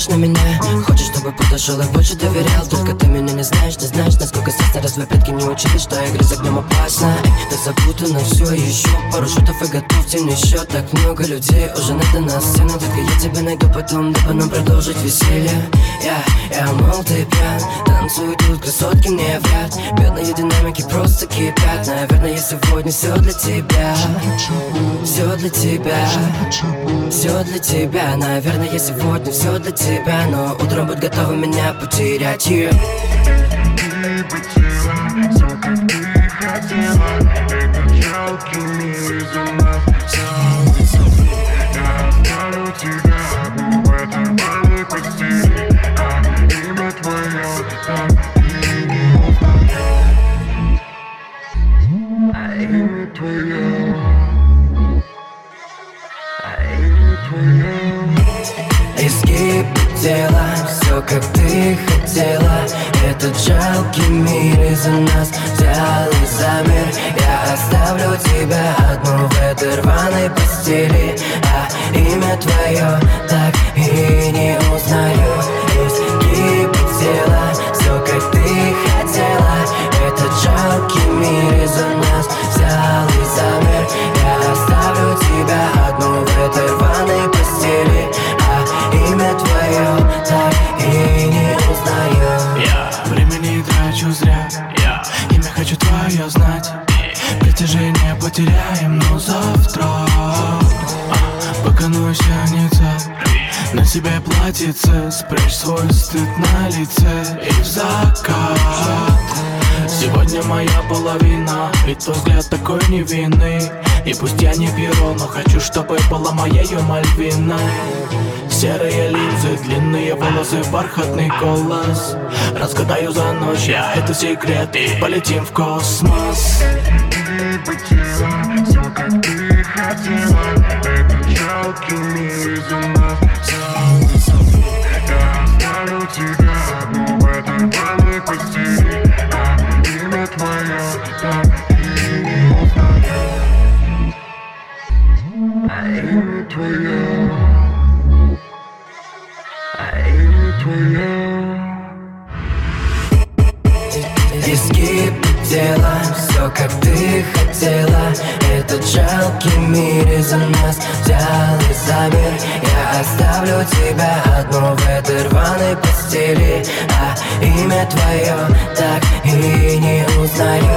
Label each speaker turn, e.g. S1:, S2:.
S1: смотришь на меня Хочешь, чтобы подошел и больше доверял Только ты меня не знаешь, не знаешь, насколько страстно Разве предки не учили, что игры с огнем опасно. Эй, ты запутано все еще Пару шутов и готовьте мне счет Так много людей уже надо стены Так и я тебя найду потом, дабы нам продолжить веселье. Я, я мол, ты пьян Танцуют тут красотки мне вряд Бедные динамики просто кипят. Наверное, сегодня все для тебя. Все для тебя. Все для тебя. Наверное, сегодня все для тебя. Но утром будь готова меня потерять yeah.
S2: Ты потеряла все, как ты хотела Это жалкий
S1: Тела, все как ты хотела. Этот жалкий мир из-за нас взял и замер. Я оставлю тебя одну в этой рваной постели А имя твое так и не узнаю твое
S3: знать. Притяжение потеряем, но завтра Пока ночь тянется На себе платьице Спрячь свой стыд на лице И в закат. Сегодня моя половина Ведь твой взгляд такой невинный. И пусть я не перо, но хочу, чтобы была моею Мальвиной Серые линзы, длинные волосы, бархатный голос Разгадаю за ночь, я это секрет Полетим в космос.
S2: Все, как ты хотела Это жалкий мир твое
S1: Изгиб тела, все как ты хотела. Этот жалкий мир из-за нас взял и замер Я оставлю тебя одну в этой рваной постели. А имя твое так и не узнаю